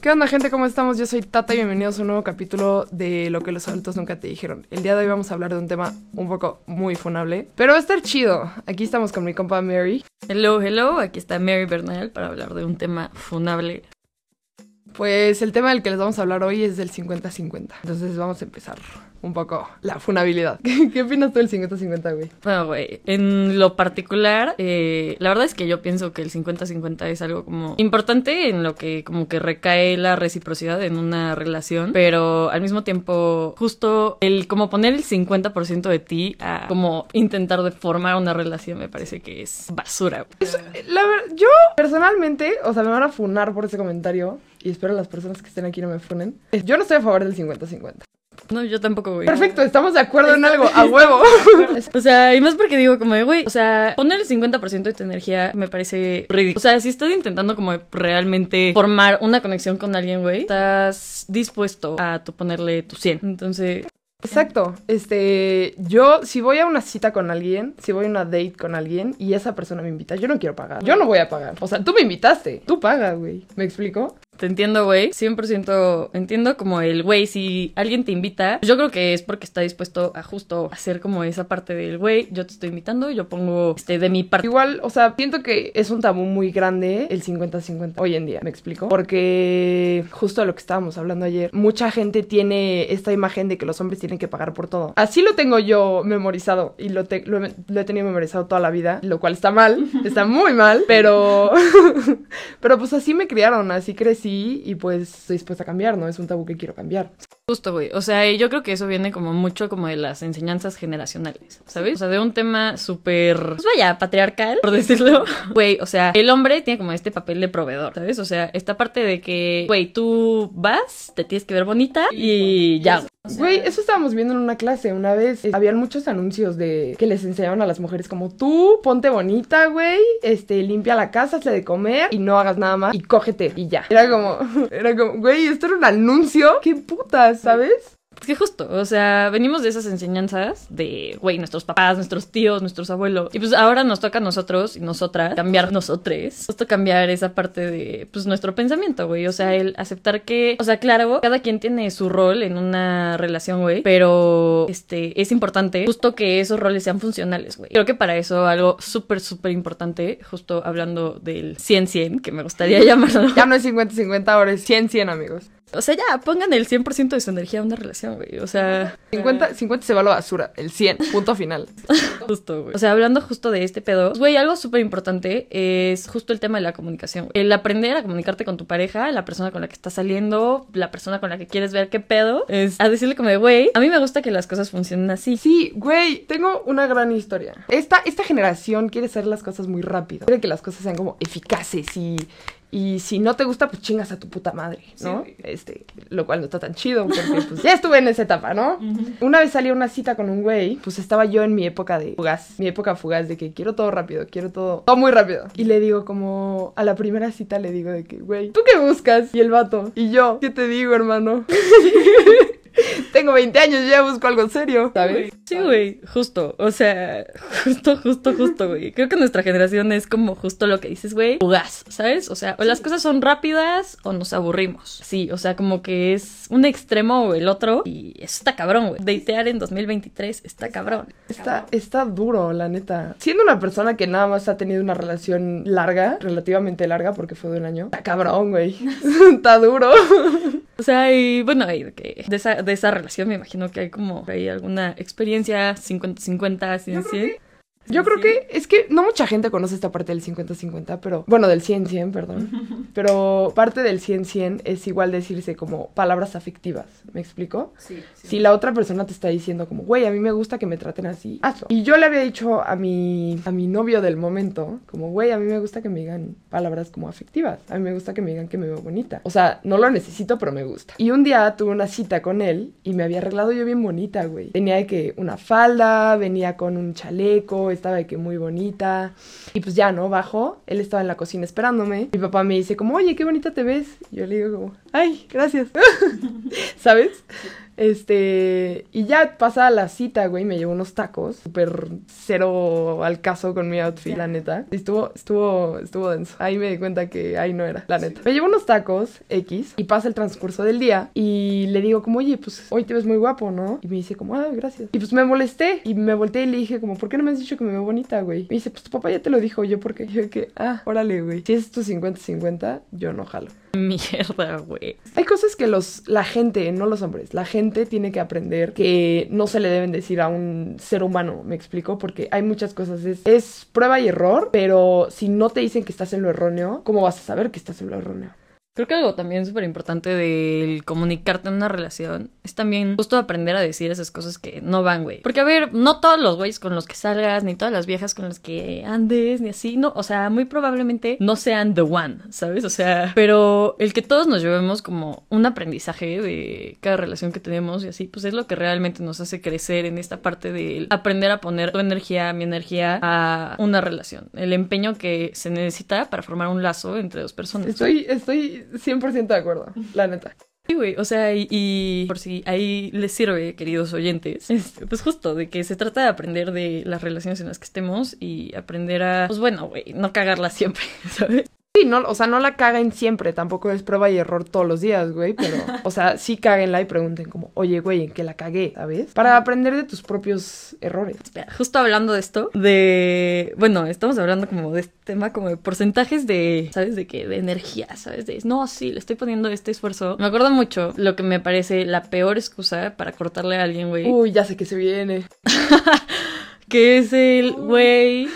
¿Qué onda gente? ¿Cómo estamos? Yo soy Tata y bienvenidos a un nuevo capítulo de Lo que los adultos nunca te dijeron. El día de hoy vamos a hablar de un tema un poco muy funable, pero va a estar chido. Aquí estamos con mi compa Mary. Hello, hello, aquí está Mary Bernal para hablar de un tema funable. Pues el tema del que les vamos a hablar hoy es del 50-50. Entonces vamos a empezar un poco la funabilidad. ¿Qué, qué opinas tú del 50-50, güey? Bueno, güey, en lo particular, eh, la verdad es que yo pienso que el 50-50 es algo como importante en lo que como que recae la reciprocidad en una relación, pero al mismo tiempo justo el como poner el 50% de ti a como intentar de formar una relación me parece que es basura. La yo personalmente, o sea, me van a funar por ese comentario y espero las personas que estén aquí no me funen. Yo no estoy a favor del 50-50. No, yo tampoco, güey. Perfecto, estamos de acuerdo en algo, a huevo. O sea, y más porque digo como de, güey, o sea, poner el 50% de tu energía me parece ridículo. O sea, si estás intentando como realmente formar una conexión con alguien, güey, estás dispuesto a tu ponerle tu 100. Entonces, Exacto. Este, yo si voy a una cita con alguien, si voy a una date con alguien y esa persona me invita, yo no quiero pagar. Yo no voy a pagar. O sea, tú me invitaste. Tú pagas, güey. ¿Me explico? Te entiendo, güey. 100% entiendo como el, güey, si alguien te invita, yo creo que es porque está dispuesto a justo hacer como esa parte del, güey, yo te estoy invitando, yo pongo, este, de mi parte. Igual, o sea, siento que es un tabú muy grande el 50-50 hoy en día, ¿me explico? Porque justo de lo que estábamos hablando ayer, mucha gente tiene esta imagen de que los hombres tienen que pagar por todo. Así lo tengo yo memorizado y lo, te- he, lo he tenido memorizado toda la vida, lo cual está mal, está muy mal, pero... pero pues así me criaron, así crecí y pues estoy dispuesta a cambiar, ¿no? Es un tabú que quiero cambiar. Justo, güey. O sea, yo creo que eso viene como mucho como de las enseñanzas generacionales, ¿sabes? O sea, de un tema súper, pues vaya, patriarcal, por decirlo. Güey, o sea, el hombre tiene como este papel de proveedor, ¿sabes? O sea, esta parte de que, güey, tú vas, te tienes que ver bonita y ya. Güey, eso estábamos viendo en una clase una vez. Eh, Habían muchos anuncios de que les enseñaban a las mujeres como tú, ponte bonita, güey, este, limpia la casa, hazle de comer y no hagas nada más y cógete y ya. Era como, era como, güey, esto era un anuncio. Qué putas, ¿sabes? Es que justo, o sea, venimos de esas enseñanzas de, güey, nuestros papás, nuestros tíos, nuestros abuelos. Y pues ahora nos toca a nosotros y nosotras cambiar nosotros. Justo cambiar esa parte de, pues, nuestro pensamiento, güey. O sea, el aceptar que, o sea, claro, cada quien tiene su rol en una relación, güey. Pero, este, es importante justo que esos roles sean funcionales, güey. Creo que para eso algo súper, súper importante, justo hablando del 100-100, que me gustaría llamarlo. Ya no es 50-50, ahora es 100-100, amigos. O sea, ya, pongan el 100% de su energía a una relación, güey. O sea... 50, 50 se va a la basura, el 100, punto final. Justo, güey. O sea, hablando justo de este pedo, güey, algo súper importante es justo el tema de la comunicación. El aprender a comunicarte con tu pareja, la persona con la que estás saliendo, la persona con la que quieres ver qué pedo, es a decirle como de, güey, a mí me gusta que las cosas funcionen así. Sí, güey, tengo una gran historia. Esta, esta generación quiere hacer las cosas muy rápido. Quiere que las cosas sean como eficaces y, y si no te gusta, pues chingas a tu puta madre, ¿no? Este, lo cual no está tan chido porque pues ya estuve en esa etapa, ¿no? Una vez salí a una cita con un güey, pues estaba yo en mi época de fugaz, mi época fugaz de que quiero todo rápido, quiero todo, todo muy rápido. Y le digo como, a la primera cita le digo de que, güey, ¿tú qué buscas? Y el vato, y yo, ¿qué te digo, hermano? Tengo 20 años, ya busco algo serio, ¿sabes? Sí, güey, justo, o sea, justo, justo, justo, güey. Creo que nuestra generación es como justo lo que dices, güey, fugaz, ¿sabes? O sea, o las cosas son rápidas o nos aburrimos. Sí, o sea, como que es un extremo o el otro y eso está cabrón, güey. Datear en 2023 está cabrón. Está, está duro, la neta. Siendo una persona que nada más ha tenido una relación larga, relativamente larga, porque fue de un año, está cabrón, güey. está duro. O sea, y bueno, y de, que de, esa, de esa relación me imagino que hay como hay alguna experiencia 50-50, 100-100. Yo creo que es que no mucha gente conoce esta parte del 50-50, pero bueno, del 100-100, perdón. Pero parte del 100-100 es igual decirse como palabras afectivas, ¿me explico? Sí, Si la otra persona te está diciendo como, güey, a mí me gusta que me traten así, hazlo. Y yo le había dicho a mi, a mi novio del momento, como, güey, a mí me gusta que me digan palabras como afectivas. A mí me gusta que me digan que me veo bonita. O sea, no lo necesito, pero me gusta. Y un día tuve una cita con él y me había arreglado yo bien bonita, güey. Tenía de que una falda, venía con un chaleco, estaba de que muy bonita. Y pues ya, ¿no? Bajo. Él estaba en la cocina esperándome. Mi papá me dice como, oye, qué bonita te ves. Yo le digo como, Ay, gracias. ¿Sabes? Este, y ya pasa la cita, güey, me llevó unos tacos, súper cero al caso con mi outfit, la neta. Y estuvo, estuvo, estuvo denso. Ahí me di cuenta que ahí no era, la neta. Me llevó unos tacos X y pasa el transcurso del día y le digo como, oye, pues hoy te ves muy guapo, ¿no? Y me dice como, ah, gracias. Y pues me molesté y me volteé y le dije como, ¿por qué no me has dicho que me veo bonita, güey? Me dice, pues tu papá ya te lo dijo, yo porque yo que, ah, órale, güey. Si es tu 50-50, yo no jalo. Mierda, güey. Hay cosas que los, la gente, no los hombres, la gente tiene que aprender que no se le deben decir a un ser humano, ¿me explico? Porque hay muchas cosas, es, es prueba y error, pero si no te dicen que estás en lo erróneo, ¿cómo vas a saber que estás en lo erróneo? Creo que algo también súper importante del comunicarte en una relación es también justo aprender a decir esas cosas que no van, güey. Porque, a ver, no todos los güeyes con los que salgas, ni todas las viejas con las que andes, ni así, no, o sea, muy probablemente no sean the one, ¿sabes? O sea, pero el que todos nos llevemos como un aprendizaje de cada relación que tenemos y así, pues es lo que realmente nos hace crecer en esta parte de aprender a poner tu energía, mi energía a una relación. El empeño que se necesita para formar un lazo entre dos personas. Estoy, estoy 100% de acuerdo, la neta. Sí, güey, o sea, y, por si ahí les sirve, queridos oyentes, este, pues justo de que se trata de aprender de las relaciones en las que estemos y aprender a, pues bueno, güey, no cagarla siempre, ¿sabes? Sí, no, o sea, no la caguen siempre, tampoco es prueba y error todos los días, güey, pero, o sea, sí cáguenla y pregunten como, oye, güey, ¿en qué la cagué? ¿Sabes? Para aprender de tus propios errores. Espera, justo hablando de esto, de, bueno, estamos hablando como de este tema, como de porcentajes de, ¿sabes? De qué? De energía, ¿sabes? De, no, sí, le estoy poniendo este esfuerzo. Me acuerdo mucho lo que me parece la peor excusa para cortarle a alguien, güey. Uy, ya sé que se viene. que es el, güey,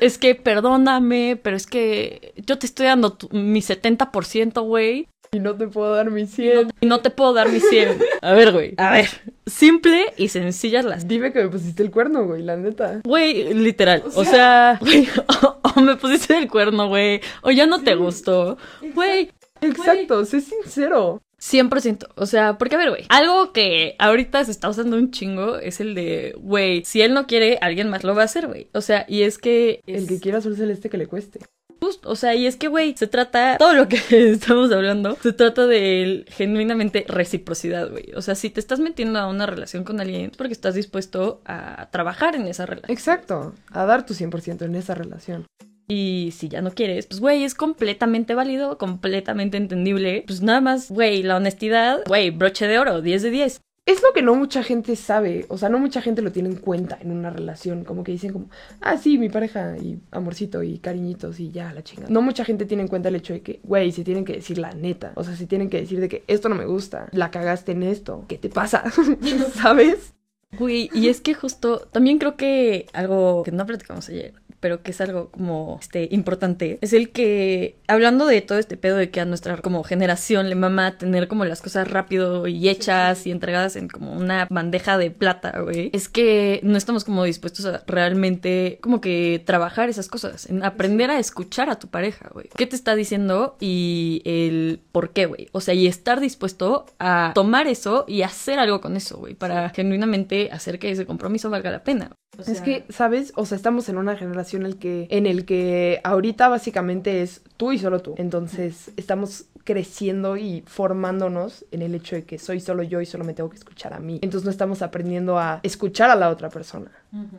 es que perdóname, pero es que yo te estoy dando mi 70%, güey. Y no te puedo dar mi 100. Y no, te puedo dar mi 100. A ver, güey. A ver. Simple y sencillas las. Dime que me pusiste el cuerno, güey, la neta. Güey, literal. O sea, güey, o, me pusiste el cuerno, güey. O ya no te gustó. Güey. Exacto, sé sincero. 100%. O sea, porque a ver, güey, algo que ahorita se está usando un chingo es el de, güey, si él no quiere, alguien más lo va a hacer, güey. O sea, y es que... El que quiera azul celeste que le cueste. Justo, o sea, y es que, güey, se trata, todo lo que estamos hablando, se trata de genuinamente reciprocidad, güey. O sea, si te estás metiendo a una relación con alguien es porque estás dispuesto a trabajar en esa relación. Exacto, a dar tu 100% en esa relación. Y si ya no quieres, pues güey, es completamente válido, completamente entendible. Pues nada más, güey, la honestidad, güey, broche de oro, 10 de 10. Es lo que no mucha gente sabe, o sea, no mucha gente lo tiene en cuenta en una relación, como que dicen como, ah, sí, mi pareja y amorcito y cariñitos y ya, la chingada. No mucha gente tiene en cuenta el hecho de que, güey, se tienen que decir la neta, o sea, se tienen que decir de que esto no me gusta, la cagaste en esto, ¿qué te pasa? ¿Sabes? Güey, y es que justo, también creo que algo que no platicamos ayer, pero que es algo como este importante, es el que hablando de todo este pedo de que a nuestra como generación le mama tener como las cosas rápido y hechas y entregadas en como una bandeja de plata, güey. Es que no estamos como dispuestos a realmente como que trabajar esas cosas, en aprender a escuchar a tu pareja, güey. ¿Qué te está diciendo y el por qué, güey? O sea, y estar dispuesto a tomar eso y hacer algo con eso, güey, para genuinamente hacer que ese compromiso valga la pena es que, ¿sabes? O sea, estamos en una generación en el que, en el que ahorita básicamente es tú y solo tú. Entonces, estamos creciendo y formándonos en el hecho de que soy solo yo y solo me tengo que escuchar a mí. Entonces no estamos aprendiendo a escuchar a la otra persona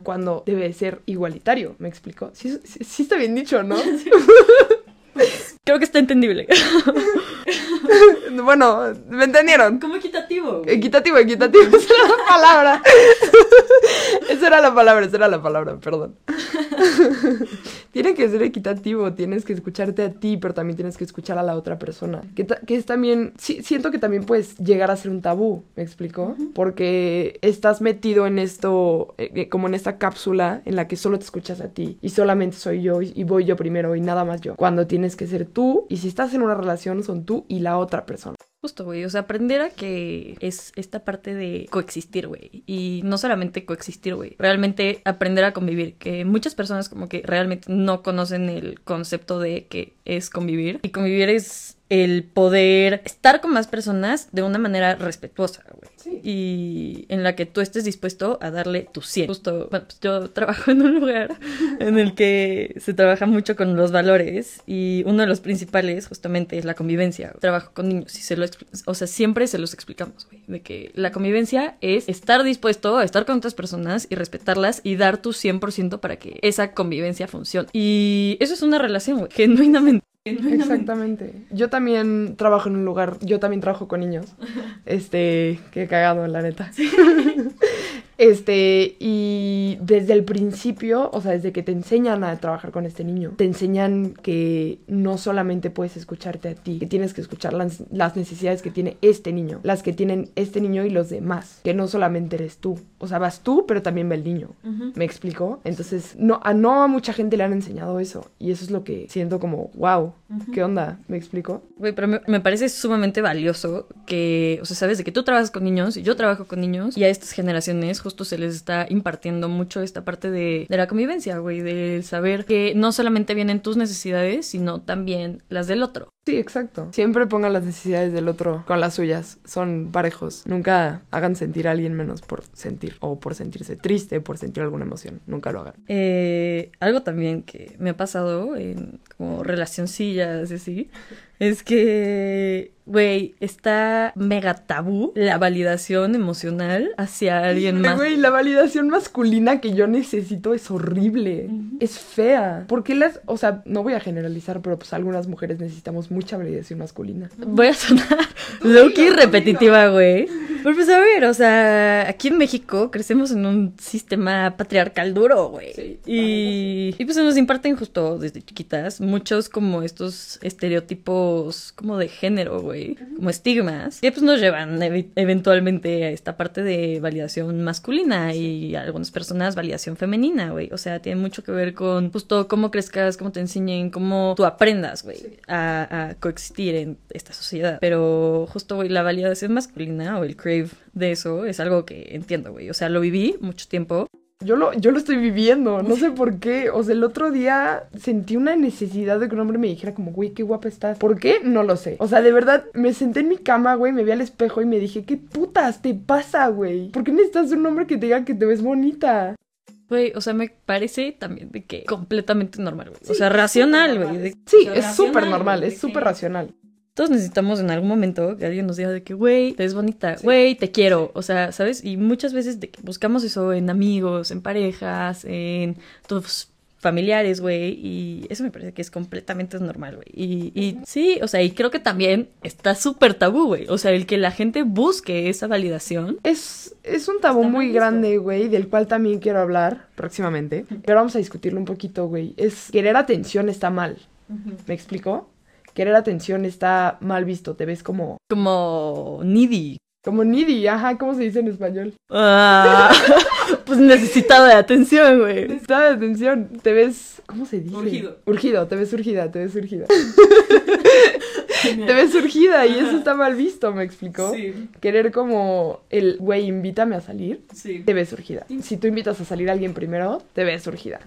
cuando debe ser igualitario, ¿me explico? Sí, sí, está bien dicho, ¿no? Creo que está entendible. bueno, ¿me entendieron? Como equitativo. Equitativo, equitativo. Esa era la palabra. esa era la palabra, esa era la palabra, perdón. Tiene que ser equitativo, tienes que escucharte a ti, pero también tienes que escuchar a la otra persona. Que, es también, siento que también puedes llegar a ser un tabú, ¿me explico? Porque estás metido en esto, eh, eh, como en esta cápsula en la que solo te escuchas a ti y solamente soy yo y voy yo primero y nada más yo. Cuando tienes que ser tú y si estás en una relación son tú y la otra persona. Justo, güey. O sea, aprender a que es esta parte de coexistir, güey. Y no solamente coexistir, güey. Realmente aprender a convivir. Que muchas personas como que realmente no conocen el concepto de que es convivir. Y convivir es el poder estar con más personas de una manera respetuosa, güey. Sí. Y en la que tú estés dispuesto a darle tu 100. Justo, bueno, pues yo trabajo en un lugar en el que se trabaja mucho con los valores y uno de los principales justamente es la convivencia. Trabajo con niños y se lo, o sea, siempre se los explicamos, güey, de que la convivencia es estar dispuesto a estar con otras personas y respetarlas y dar tu 100% para que esa convivencia funcione. Y eso es una relación, güey, genuinamente. Exactamente. Yo también trabajo en un lugar, yo también trabajo con niños. Este, qué cagado, la neta. Este, y desde el principio, o sea, desde que te enseñan a trabajar con este niño, te enseñan que no solamente puedes escucharte a ti, que tienes que escuchar las, las necesidades que tiene este niño, las que tienen este niño y los demás, que no solamente eres tú. O sea, vas tú, pero también va el niño. ¿Me explico? Entonces, no a, no a mucha gente le han enseñado eso. Y eso es lo que siento como, wow, ¿qué onda? ¿Me explico? Güey, pero me, me parece sumamente valioso que, o sea, sabes de que tú trabajas con niños y yo trabajo con niños y a estas generaciones justo se les está impartiendo mucho esta parte de, de la convivencia, güey, del saber que no solamente vienen tus necesidades, sino también las del otro. Sí, exacto. Siempre pongan las necesidades del otro con las suyas. Son parejos. Nunca hagan sentir a alguien menos por sentir o por sentirse triste, por sentir alguna emoción. Nunca lo hagan. Eh, algo también que me ha pasado en como relacioncillas y así, es que, güey, está mega tabú la validación emocional hacia alguien más. Güey, la validación masculina que yo necesito es horrible. Es fea. ¿Por qué las.? O sea, no voy a generalizar, pero pues algunas mujeres necesitamos mucha validación masculina. Voy a sonar low-key repetitiva, güey. Pero pues a ver, o sea, aquí en México crecemos en un sistema patriarcal duro, güey. Sí, y, y pues se nos imparten justo desde chiquitas muchos como estos estereotipos como de género, güey. Como estigmas. Que pues nos llevan eventualmente a esta parte de validación masculina y a algunas personas validación femenina, güey. O sea, tiene mucho que ver con justo cómo crezcas, cómo te enseñen, cómo tú aprendas, güey, a, a coexistir en esta sociedad. Pero justo, güey, la validación masculina o el crave de eso es algo que entiendo, güey. O sea, lo viví mucho tiempo. Yo lo, yo lo estoy viviendo, no sé por qué. O sea, el otro día sentí una necesidad de que un hombre me dijera como, güey, qué guapa estás. ¿Por qué? No lo sé. O sea, de verdad, me senté en mi cama, güey, me vi al espejo y me dije, ¿qué putas te pasa, güey? ¿Por qué necesitas un hombre que te diga que te ves bonita? Güey, o sea, me parece también de que completamente normal, güey. o sea, racional, güey. Sí, es súper normal, es súper racional. Todos necesitamos en algún momento que alguien nos diga de que, güey, te ves bonita, güey, te quiero. O sea, ¿sabes? Y muchas veces de que buscamos eso en amigos, en parejas, en tus familiares, güey. Y eso me parece que es completamente normal, güey. Y, y sí, o sea, y creo que también está súper tabú, güey. O sea, el que la gente busque esa validación. Es, es un tabú muy visto. grande, güey, del cual también quiero hablar próximamente. Pero vamos a discutirlo un poquito, güey. Es querer atención está mal. ¿Me explico? Querer atención está mal visto. Te ves como. Como needy. Como needy, ajá, ¿cómo se dice en español? Ah, pues necesitado de atención, güey. Está de atención. Te ves. ¿Cómo se dice? Urgido. Urgido, te ves urgida, te ves urgida. te ves urgida y eso está mal visto, ¿me explicó? Sí, Querer como el, güey, invítame a salir, sí. te ves surgida. Si tú invitas a salir a alguien primero, te ves surgida.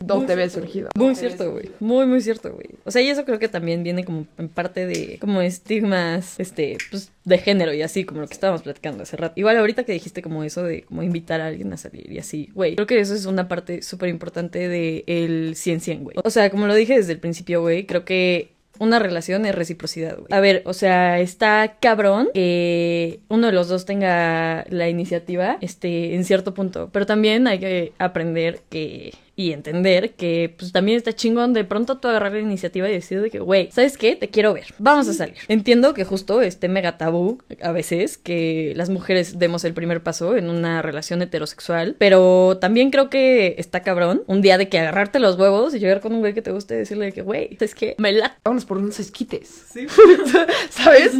Dos, Muy te ves surgido. Muy cierto, güey. Muy, muy cierto, güey. O sea, y eso creo que también viene como en parte de como estigmas, este, pues, de género y así, como lo que estábamos platicando hace rato. Igual ahorita que dijiste como eso de como invitar a alguien a salir y así, güey. Creo que eso es una parte súper importante de el 100-100, güey. O sea, como lo dije desde el principio, güey, creo que una relación es reciprocidad, güey. A ver, o sea, está cabrón que uno de los dos tenga la iniciativa, este, en cierto punto. Pero también hay que aprender que y entender que pues también está chingón de pronto tú agarrar la iniciativa y decir de que, güey, ¿sabes qué? Te quiero ver. Vamos a salir. Entiendo que justo este mega tabú a veces que las mujeres demos el primer paso en una relación heterosexual, pero también creo que está cabrón un día de que agarrarte los huevos y llegar con un güey que te guste y decirle de que, güey, ¿sabes qué? Me late. Vámonos por unos esquites. Sí. ¿Sabes?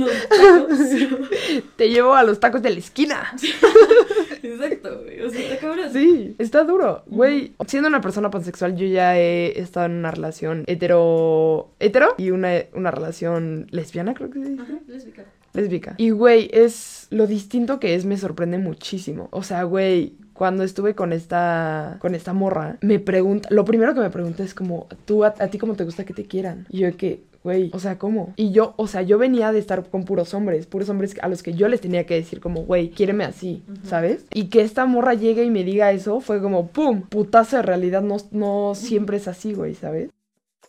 Te llevo a los tacos de la esquina. Exacto, güey. O sea, está cabrón. Sí, está duro. Güey, siendo una persona pansexual, yo ya he estado en una relación hetero. hetero y una, una relación lesbiana, creo que se dice. lésbica. Lésbica. Y, güey, es lo distinto que es, me sorprende muchísimo. O sea, güey, cuando estuve con esta, con esta morra, me pregunta, lo primero que me pregunta es como, ¿tú a, a ti cómo te gusta que te quieran? Y yo que, güey, o sea, ¿cómo? Y yo, o sea, yo venía de estar con puros hombres, puros hombres a los que yo les tenía que decir como, güey, quiéreme así, ¿sabes? Y que esta morra llegue y me diga eso fue como, ¡pum! Putazo de realidad no, no siempre es así, güey, ¿sabes?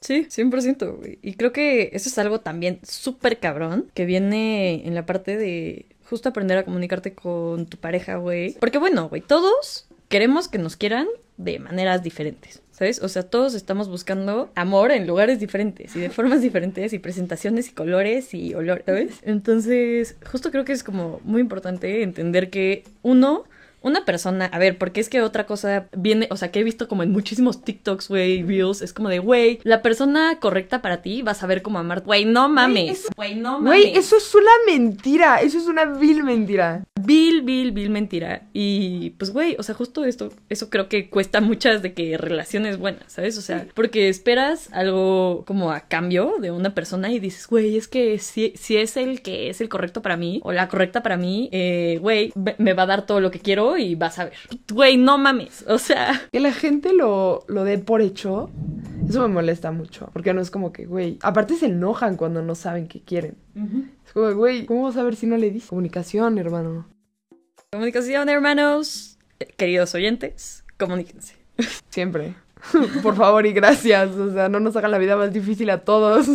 Sí, 100%, güey. Y creo que eso es algo también súper cabrón que viene en la parte de justo aprender a comunicarte con tu pareja, güey. Porque bueno, güey, todos queremos que nos quieran de maneras diferentes. ¿Sabes? O sea, todos estamos buscando amor en lugares diferentes y de formas diferentes y presentaciones y colores y olores, ¿sabes? Entonces, justo creo que es como muy importante entender que uno una persona, a ver, porque es que otra cosa viene, o sea, que he visto como en muchísimos TikToks, güey, reels, es como de, güey, la persona correcta para ti vas a ver cómo amar. Güey, no mames. Güey, no mames. Güey, eso es una mentira, eso es una vil mentira. Vil, vil, vil mentira. Y pues, güey, o sea, justo esto, eso creo que cuesta muchas de que relaciones buenas, ¿sabes? O sea, porque esperas algo como a cambio de una persona y dices, güey, es que si, si es el que es el correcto para mí o la correcta para mí, eh, güey, me va a dar todo lo que quiero y vas a ver. Güey, no mames. O sea. Que la gente lo, lo dé por hecho. Eso me molesta mucho. Porque no es como que, güey. Aparte se enojan cuando no saben qué quieren. Es como, güey, ¿cómo vas a ver si no le dices? Comunicación, hermano. Comunicación, hermanos. Queridos oyentes, comuníquense. Siempre. por favor y gracias. O sea, no nos hagan la vida más difícil a todos.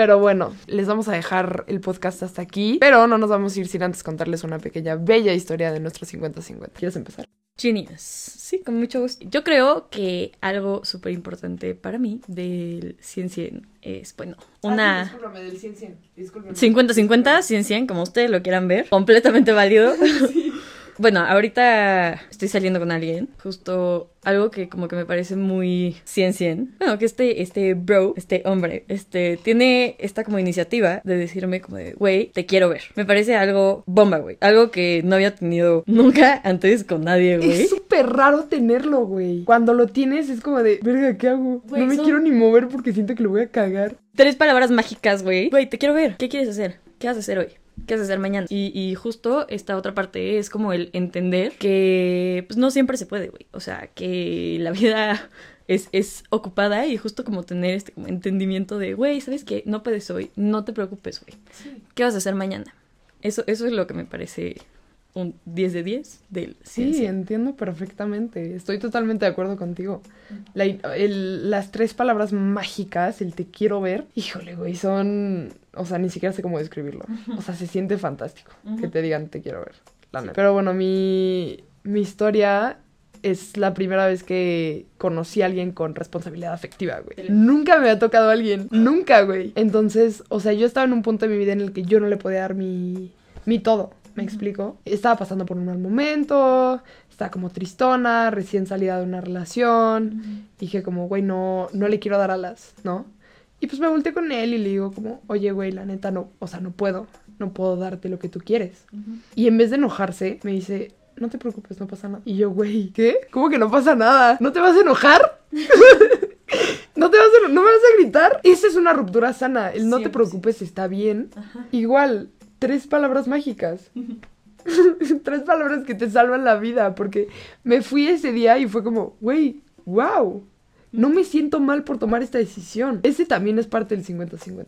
Pero bueno, les vamos a dejar el podcast hasta aquí. Pero no nos vamos a ir sin antes contarles una pequeña, bella historia de nuestro 50-50. ¿Quieres empezar? Genius. Sí, con mucho gusto. Yo creo que algo súper importante para mí del 100-100 es, bueno, una... Ah, discúlpame, del 100-100. 50-50, 100-100, como ustedes lo quieran ver. Completamente válido. sí. Bueno, ahorita estoy saliendo con alguien, justo algo que como que me parece muy 100-100. Bueno, que este, este bro, este hombre, este, tiene esta como iniciativa de decirme como de, güey, te quiero ver. Me parece algo bomba, güey. Algo que no había tenido nunca antes con nadie, güey. Es súper raro tenerlo, güey. Cuando lo tienes es como de, verga, ¿qué hago? no me quiero ni mover porque siento que lo voy a cagar. Tres palabras mágicas, güey. Güey, te quiero ver. ¿Qué quieres hacer? ¿Qué vas a hacer hoy? ¿Qué vas a hacer mañana? Y, y, justo esta otra parte es como el entender que pues no siempre se puede, güey. O sea, que la vida es, es ocupada y justo como tener este como entendimiento de, güey, ¿sabes qué? No puedes hoy, no te preocupes, güey. Sí. ¿Qué vas a hacer mañana? Eso, eso es lo que me parece un 10 de 10 del Sí, sí, entiendo perfectamente. Estoy totalmente de acuerdo contigo. La, el, las tres palabras mágicas, el te quiero ver, híjole, güey, son... O sea, ni siquiera sé cómo describirlo. O sea, se siente fantástico uh -huh. que te digan te quiero ver. La neta. Pero bueno, mi, mi historia es la primera vez que conocí a alguien con responsabilidad afectiva, güey. Nunca me había tocado a alguien. Nunca, güey. Entonces, o sea, yo estaba en un punto de mi vida en el que yo no le podía dar mi, mi todo. ¿Me explico? Estaba pasando por un mal momento, estaba como tristona, recién salida de una relación. Uh -huh. Dije como, güey, no, no le quiero dar alas, ¿no? Y pues me volteé con él y le digo como, oye, güey, la neta no, o sea, no puedo, no puedo darte lo que tú quieres. Uh -huh. Y en vez de enojarse, me dice, no te preocupes, no pasa nada. Y yo, güey, ¿qué? ¿Cómo que no pasa nada? ¿No te vas a enojar? ¿No te vas a, no me vas a gritar? Esa es una ruptura sana. El no sí, te preocupes sí. está bien. Ajá. Igual, tres palabras mágicas. tres palabras que te salvan la vida. Porque me fui ese día y fue como, güey, wow. No me siento mal por tomar esta decisión. Ese también es parte del 50-50.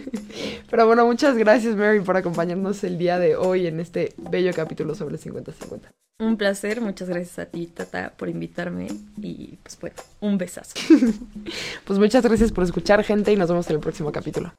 Pero bueno, muchas gracias Mary por acompañarnos el día de hoy en este bello capítulo sobre el 50-50. Un placer, muchas gracias a ti, Tata, por invitarme y pues bueno, un besazo. pues muchas gracias por escuchar, gente, y nos vemos en el próximo capítulo.